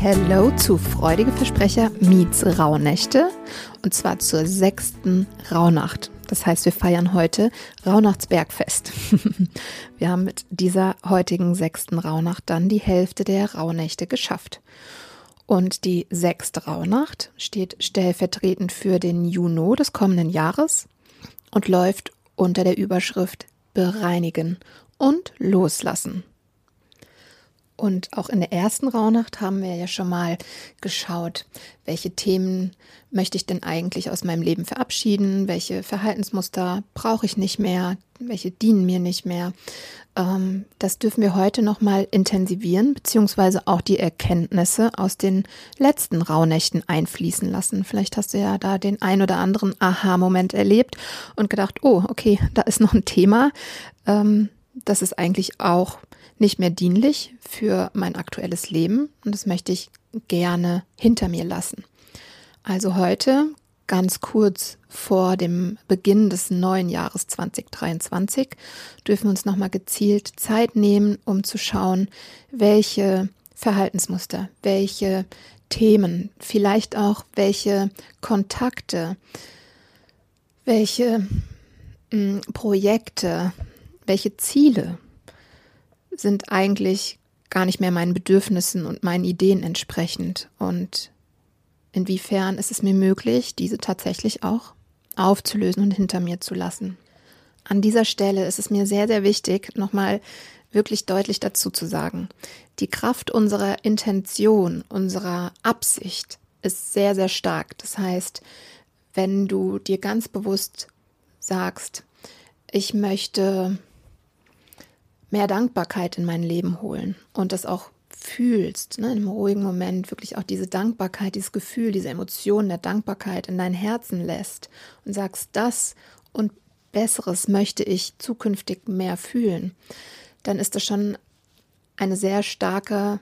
Hello zu Freudige Versprecher meets Rauhnächte und zwar zur sechsten Rauhnacht. Das heißt, wir feiern heute Rauhnachtsbergfest. wir haben mit dieser heutigen sechsten Rauhnacht dann die Hälfte der Rauhnächte geschafft. Und die sechste Rauhnacht steht stellvertretend für den Juno des kommenden Jahres und läuft unter der Überschrift Bereinigen und Loslassen. Und auch in der ersten Rauhnacht haben wir ja schon mal geschaut, welche Themen möchte ich denn eigentlich aus meinem Leben verabschieden, welche Verhaltensmuster brauche ich nicht mehr, welche dienen mir nicht mehr. Ähm, das dürfen wir heute noch mal intensivieren, beziehungsweise auch die Erkenntnisse aus den letzten Rauhnächten einfließen lassen. Vielleicht hast du ja da den ein oder anderen Aha-Moment erlebt und gedacht, oh, okay, da ist noch ein Thema. Ähm, das ist eigentlich auch nicht mehr dienlich für mein aktuelles Leben und das möchte ich gerne hinter mir lassen. Also heute, ganz kurz vor dem Beginn des neuen Jahres 2023, dürfen wir uns nochmal gezielt Zeit nehmen, um zu schauen, welche Verhaltensmuster, welche Themen, vielleicht auch welche Kontakte, welche mh, mm, Projekte, welche Ziele sind eigentlich gar nicht mehr meinen Bedürfnissen und meinen Ideen entsprechend. Und inwiefern ist es mir möglich, diese tatsächlich auch aufzulösen und hinter mir zu lassen. An dieser Stelle ist es mir sehr, sehr wichtig, nochmal wirklich deutlich dazu zu sagen. Die Kraft unserer Intention, unserer Absicht ist sehr, sehr stark. Das heißt, wenn du dir ganz bewusst sagst, ich möchte mehr Dankbarkeit in mein Leben holen und das auch fühlst, ne, in einem ruhigen Moment wirklich auch diese Dankbarkeit, dieses Gefühl, diese Emotion der Dankbarkeit in dein Herzen lässt und sagst, das und Besseres möchte ich zukünftig mehr fühlen, dann ist das schon eine sehr starke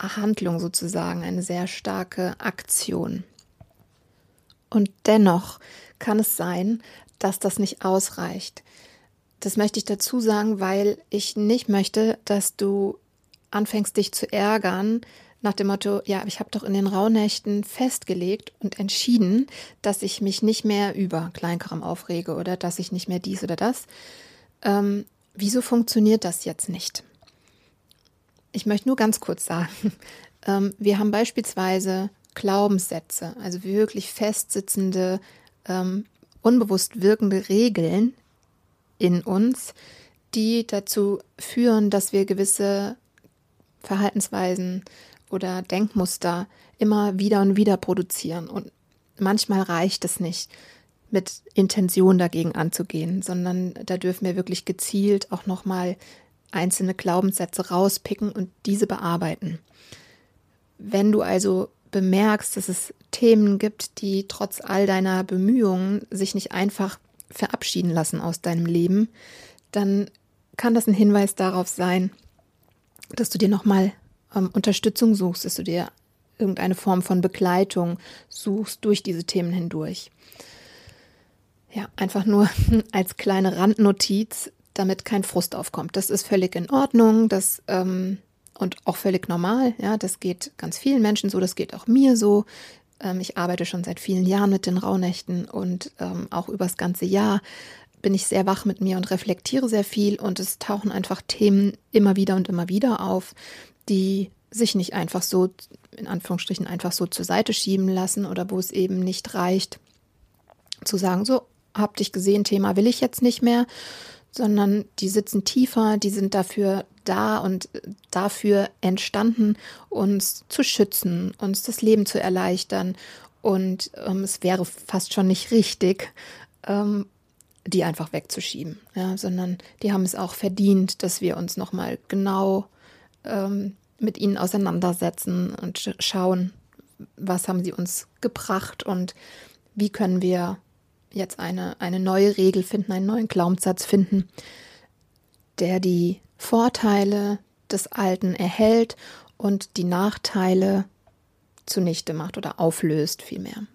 Handlung sozusagen, eine sehr starke Aktion. Und dennoch kann es sein, dass das nicht ausreicht. Das möchte ich dazu sagen, weil ich nicht möchte, dass du anfängst, dich zu ärgern nach dem Motto, ja, ich habe doch in den Rauhnächten festgelegt und entschieden, dass ich mich nicht mehr über Kleinkram aufrege oder dass ich nicht mehr dies oder das. Ähm, wieso funktioniert das jetzt nicht? Ich möchte nur ganz kurz sagen, ähm, wir haben beispielsweise Glaubenssätze, also wirklich festsitzende, ähm, unbewusst wirkende Regeln, in uns, die dazu führen, dass wir gewisse Verhaltensweisen oder Denkmuster immer wieder und wieder produzieren. Und manchmal reicht es nicht, mit Intention dagegen anzugehen, sondern da dürfen wir wirklich gezielt auch nochmal einzelne Glaubenssätze rauspicken und diese bearbeiten. Wenn du also bemerkst, dass es Themen gibt, die trotz all deiner Bemühungen sich nicht einfach verabschieden lassen aus deinem Leben, dann kann das ein Hinweis darauf sein, dass du dir nochmal ähm, Unterstützung suchst, dass du dir irgendeine Form von Begleitung suchst durch diese Themen hindurch. Ja, einfach nur als kleine Randnotiz, damit kein Frust aufkommt. Das ist völlig in Ordnung, das ähm, und auch völlig normal. Ja, das geht ganz vielen Menschen so, das geht auch mir so. Ähm, ich arbeite schon seit vielen Jahren mit den Rauhnächten und ähm, auch übers ganze Jahr bin ich sehr wach mit mir und reflektiere sehr viel und es tauchen einfach Themen immer wieder und immer wieder auf, die sich nicht einfach so, in Anführungsstrichen, einfach so zur Seite schieben lassen oder wo es eben nicht reicht, zu sagen, so, hab dich gesehen, Thema will ich jetzt nicht mehr, sondern die sitzen tiefer, die sind dafür da und dafür entstanden, uns zu schützen, uns das Leben zu erleichtern. Und ähm, es wäre fast schon nicht richtig, ähm, die einfach wegzuschieben, ja, sondern die haben es auch verdient, dass wir uns nochmal genau ähm, mit ihnen auseinandersetzen und schauen, was haben sie uns gebracht und wie können wir jetzt eine, eine neue Regel finden, einen neuen Glaubenssatz finden, der die Vorteile des Alten erhält und die Nachteile zunichte macht oder auflöst vielmehr.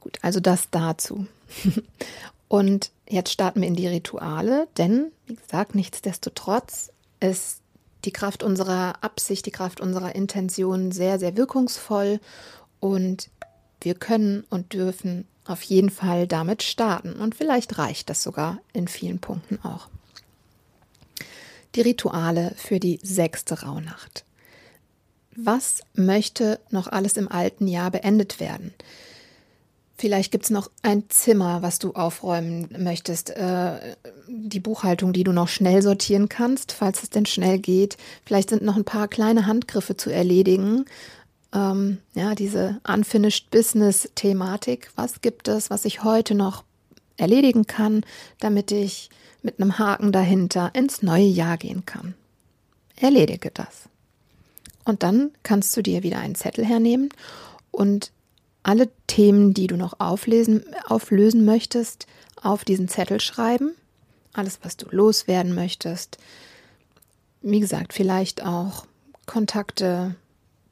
Gut, also das dazu. Und jetzt starten wir in die Rituale, denn, wie gesagt, nichtsdestotrotz ist die Kraft unserer Absicht, die Kraft unserer Intention sehr, sehr wirkungsvoll und wir können und dürfen auf jeden Fall damit starten und vielleicht reicht das sogar in vielen Punkten auch. Die Rituale für die sechste Rauhnacht. Was möchte noch alles im alten Jahr beendet werden? Vielleicht gibt es noch ein Zimmer, was du aufräumen möchtest, äh, die Buchhaltung, die du noch schnell sortieren kannst, falls es denn schnell geht. Vielleicht sind noch ein paar kleine Handgriffe zu erledigen. Ähm, ja, diese Unfinished Business-Thematik. Was gibt es, was ich heute noch erledigen kann, damit ich mit einem Haken dahinter ins neue Jahr gehen kann? Erledige das. Und dann kannst du dir wieder einen Zettel hernehmen und alle Themen, die du noch auflesen, auflösen möchtest, auf diesen Zettel schreiben. Alles, was du loswerden möchtest. Wie gesagt, vielleicht auch Kontakte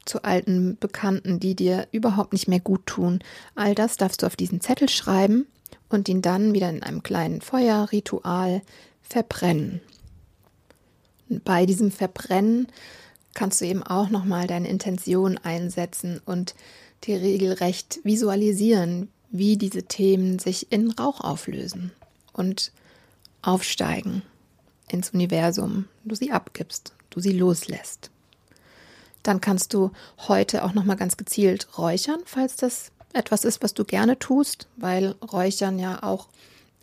zu alten Bekannten, die dir überhaupt nicht mehr gut tun. All das darfst du auf diesen Zettel schreiben und ihn dann wieder in einem kleinen Feuerritual verbrennen. Und bei diesem Verbrennen kannst du eben auch nochmal deine Intention einsetzen und die regelrecht visualisieren, wie diese Themen sich in Rauch auflösen und aufsteigen ins Universum, du sie abgibst, du sie loslässt. Dann kannst du heute auch noch mal ganz gezielt räuchern, falls das etwas ist, was du gerne tust, weil Räuchern ja auch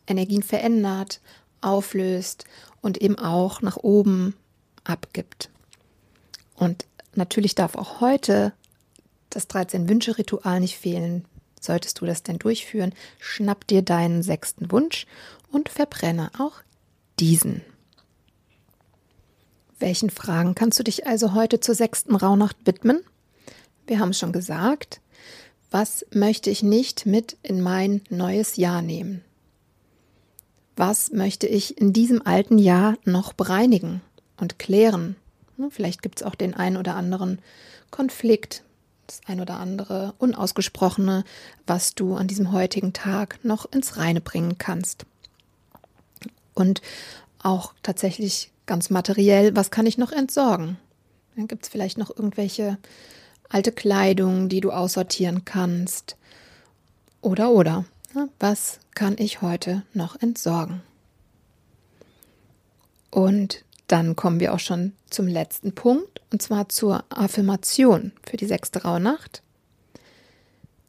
Energien verändert, auflöst und eben auch nach oben abgibt. Und natürlich darf auch heute das 13-Wünsche-Ritual nicht fehlen. Solltest du das denn durchführen, schnapp dir deinen sechsten Wunsch und verbrenne auch diesen. Welchen Fragen kannst du dich also heute zur sechsten Rauhnacht widmen? Wir haben es schon gesagt. Was möchte ich nicht mit in mein neues Jahr nehmen? Was möchte ich in diesem alten Jahr noch bereinigen und klären? Vielleicht gibt es auch den einen oder anderen Konflikt, das ein oder andere Unausgesprochene, was du an diesem heutigen Tag noch ins Reine bringen kannst. Und auch tatsächlich ganz materiell, was kann ich noch entsorgen? Dann gibt es vielleicht noch irgendwelche alte Kleidung, die du aussortieren kannst. Oder, oder. Was kann ich heute noch entsorgen? Und dann kommen wir auch schon zum letzten Punkt, und zwar zur Affirmation für die sechste Rauhnacht.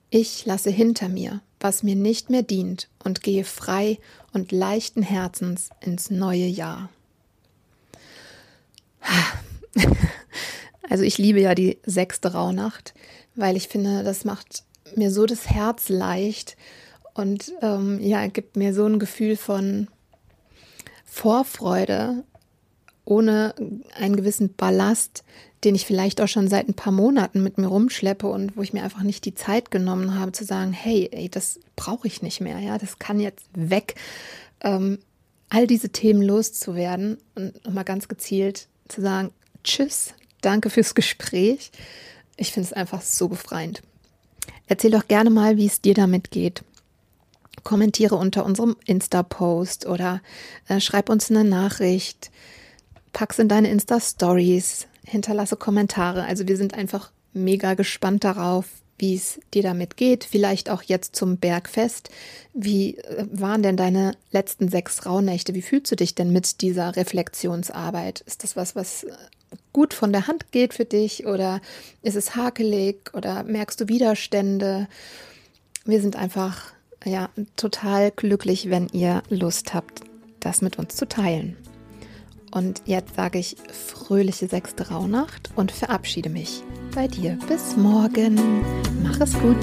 Ich lasse hinter mir, was mir nicht mehr dient, und gehe frei und leichten Herzens ins neue Jahr. Also ich liebe ja die sechste Rauhnacht, weil ich finde, das macht mir so das Herz leicht und ähm, ja, gibt mir so ein Gefühl von Vorfreude ohne einen gewissen Ballast, den ich vielleicht auch schon seit ein paar Monaten mit mir rumschleppe und wo ich mir einfach nicht die Zeit genommen habe zu sagen, hey, ey, das brauche ich nicht mehr, ja, das kann jetzt weg, ähm, all diese Themen loszuwerden und nochmal ganz gezielt zu sagen, tschüss, danke fürs Gespräch. Ich finde es einfach so befreiend. Erzähl doch gerne mal, wie es dir damit geht. Kommentiere unter unserem Insta-Post oder äh, schreib uns eine Nachricht pack's in deine Insta-Stories, hinterlasse Kommentare. Also wir sind einfach mega gespannt darauf, wie es dir damit geht. Vielleicht auch jetzt zum Bergfest. Wie äh, waren denn deine letzten sechs Rauhnächte? Wie fühlst du dich denn mit dieser Reflexionsarbeit? Ist das was, was äh, gut von der Hand geht für dich oder ist es hakelig oder merkst du Widerstände? Wir sind einfach ja total glücklich, wenn ihr Lust habt, das mit uns zu teilen. Und jetzt sage ich fröhliche sechste Rauhnacht und verabschiede mich bei dir. Bis morgen. Mach es gut.